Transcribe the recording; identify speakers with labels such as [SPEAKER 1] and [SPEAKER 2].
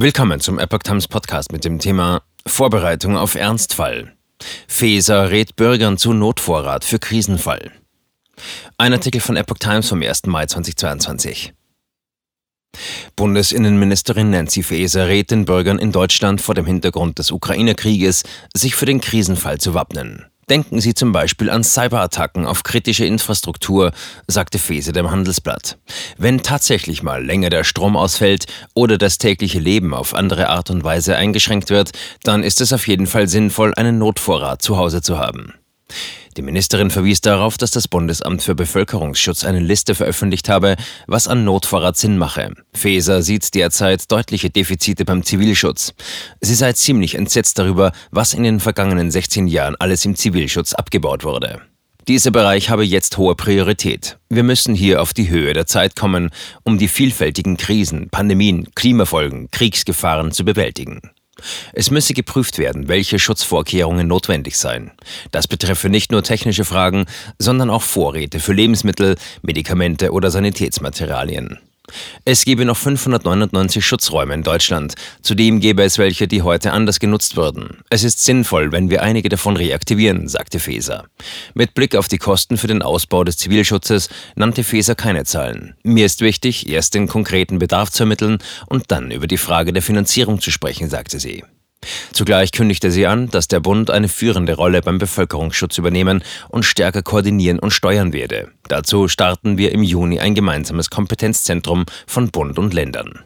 [SPEAKER 1] Willkommen zum Epoch Times Podcast mit dem Thema Vorbereitung auf Ernstfall. Feser rät Bürgern zu Notvorrat für Krisenfall. Ein Artikel von Epoch Times vom 1. Mai 2022. Bundesinnenministerin Nancy Faeser rät den Bürgern in Deutschland vor dem Hintergrund des Ukraine-Krieges, sich für den Krisenfall zu wappnen. Denken Sie zum Beispiel an Cyberattacken auf kritische Infrastruktur, sagte Fese dem Handelsblatt. Wenn tatsächlich mal länger der Strom ausfällt oder das tägliche Leben auf andere Art und Weise eingeschränkt wird, dann ist es auf jeden Fall sinnvoll, einen Notvorrat zu Hause zu haben. Die Ministerin verwies darauf, dass das Bundesamt für Bevölkerungsschutz eine Liste veröffentlicht habe, was an Notvorrat Sinn mache. Feser sieht derzeit deutliche Defizite beim Zivilschutz. Sie sei ziemlich entsetzt darüber, was in den vergangenen 16 Jahren alles im Zivilschutz abgebaut wurde. Dieser Bereich habe jetzt hohe Priorität. Wir müssen hier auf die Höhe der Zeit kommen, um die vielfältigen Krisen, Pandemien, Klimafolgen, Kriegsgefahren zu bewältigen. Es müsse geprüft werden, welche Schutzvorkehrungen notwendig seien. Das betreffe nicht nur technische Fragen, sondern auch Vorräte für Lebensmittel, Medikamente oder Sanitätsmaterialien. Es gebe noch 599 Schutzräume in Deutschland. Zudem gäbe es welche, die heute anders genutzt würden. Es ist sinnvoll, wenn wir einige davon reaktivieren, sagte Feser. Mit Blick auf die Kosten für den Ausbau des Zivilschutzes nannte Feser keine Zahlen. Mir ist wichtig, erst den konkreten Bedarf zu ermitteln und dann über die Frage der Finanzierung zu sprechen, sagte sie. Zugleich kündigte sie an, dass der Bund eine führende Rolle beim Bevölkerungsschutz übernehmen und stärker koordinieren und steuern werde. Dazu starten wir im Juni ein gemeinsames Kompetenzzentrum von Bund und Ländern.